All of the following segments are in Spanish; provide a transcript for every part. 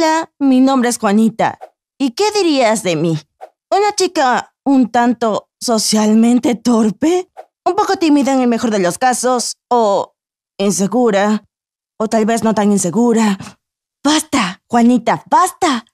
Hola, mi nombre es Juanita. ¿Y qué dirías de mí? ¿Una chica un tanto socialmente torpe? ¿Un poco tímida en el mejor de los casos? ¿O insegura? ¿O tal vez no tan insegura? Basta, Juanita, basta.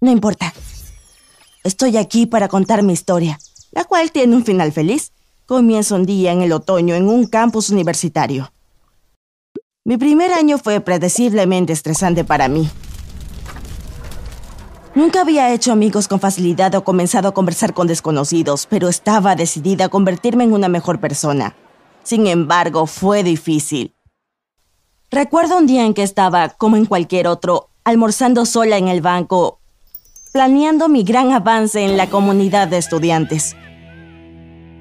No importa. Estoy aquí para contar mi historia, la cual tiene un final feliz. Comienza un día en el otoño en un campus universitario. Mi primer año fue predeciblemente estresante para mí. Nunca había hecho amigos con facilidad o comenzado a conversar con desconocidos, pero estaba decidida a convertirme en una mejor persona. Sin embargo, fue difícil. Recuerdo un día en que estaba, como en cualquier otro, almorzando sola en el banco, planeando mi gran avance en la comunidad de estudiantes.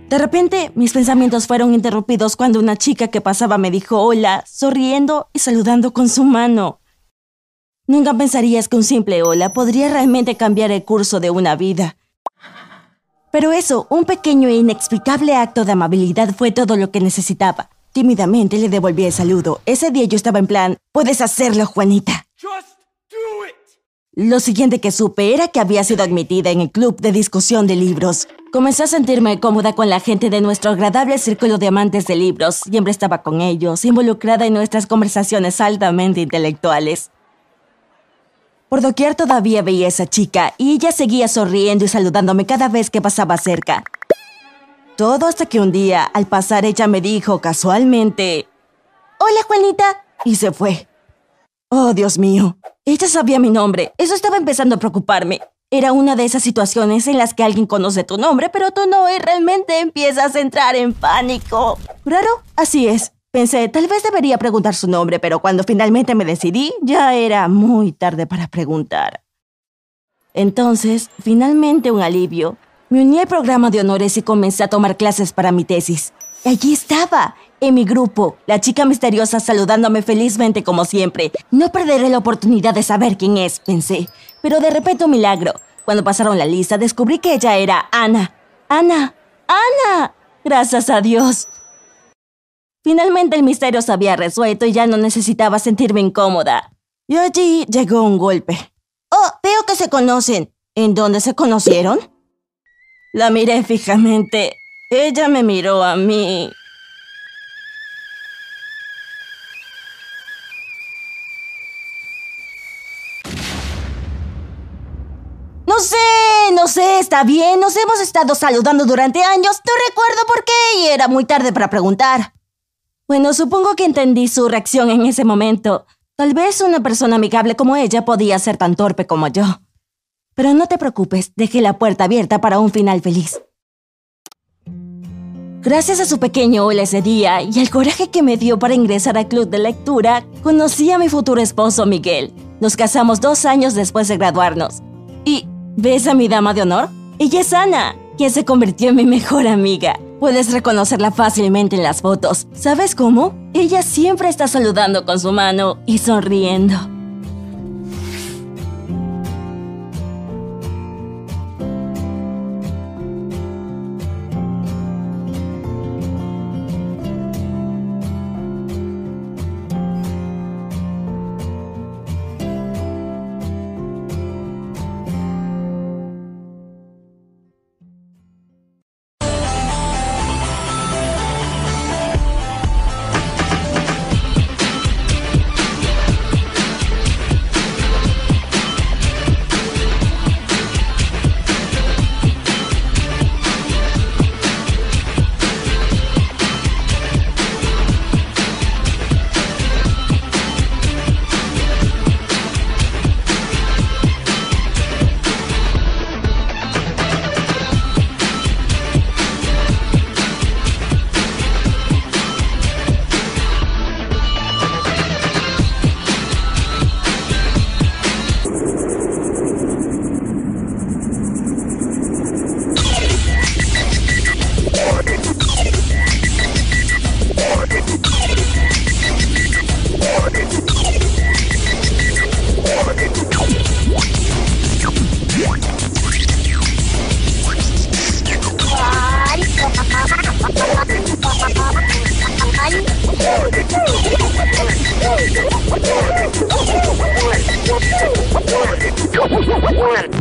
De repente, mis pensamientos fueron interrumpidos cuando una chica que pasaba me dijo hola, sonriendo y saludando con su mano. Nunca pensarías que un simple hola podría realmente cambiar el curso de una vida. Pero eso, un pequeño e inexplicable acto de amabilidad fue todo lo que necesitaba. Tímidamente le devolví el saludo. Ese día yo estaba en plan, puedes hacerlo, Juanita. Lo siguiente que supe era que había sido admitida en el club de discusión de libros. Comencé a sentirme cómoda con la gente de nuestro agradable círculo de amantes de libros. Siempre estaba con ellos, involucrada en nuestras conversaciones altamente intelectuales. Por doquier todavía veía a esa chica y ella seguía sonriendo y saludándome cada vez que pasaba cerca. Todo hasta que un día, al pasar, ella me dijo casualmente, Hola Juanita, y se fue. Oh, Dios mío. Ella sabía mi nombre. Eso estaba empezando a preocuparme. Era una de esas situaciones en las que alguien conoce tu nombre, pero tú no y realmente empiezas a entrar en pánico. ¿Raro? Así es. Pensé, tal vez debería preguntar su nombre, pero cuando finalmente me decidí, ya era muy tarde para preguntar. Entonces, finalmente un alivio. Me uní al programa de honores y comencé a tomar clases para mi tesis. Y allí estaba, en mi grupo, la chica misteriosa saludándome felizmente como siempre. No perderé la oportunidad de saber quién es, pensé. Pero de repente un milagro. Cuando pasaron la lista descubrí que ella era Ana. Ana. Ana. Gracias a Dios. Finalmente el misterio se había resuelto y ya no necesitaba sentirme incómoda. Y allí llegó un golpe. Oh, veo que se conocen. ¿En dónde se conocieron? La miré fijamente. Ella me miró a mí. No sé, no sé, está bien, nos hemos estado saludando durante años, no recuerdo por qué y era muy tarde para preguntar. Bueno, supongo que entendí su reacción en ese momento. Tal vez una persona amigable como ella podía ser tan torpe como yo. Pero no te preocupes, dejé la puerta abierta para un final feliz. Gracias a su pequeño hola ese día y al coraje que me dio para ingresar al club de lectura, conocí a mi futuro esposo Miguel. Nos casamos dos años después de graduarnos. Y ¿Ves a mi dama de honor? Ella es Ana, quien se convirtió en mi mejor amiga. Puedes reconocerla fácilmente en las fotos. ¿Sabes cómo? Ella siempre está saludando con su mano y sonriendo.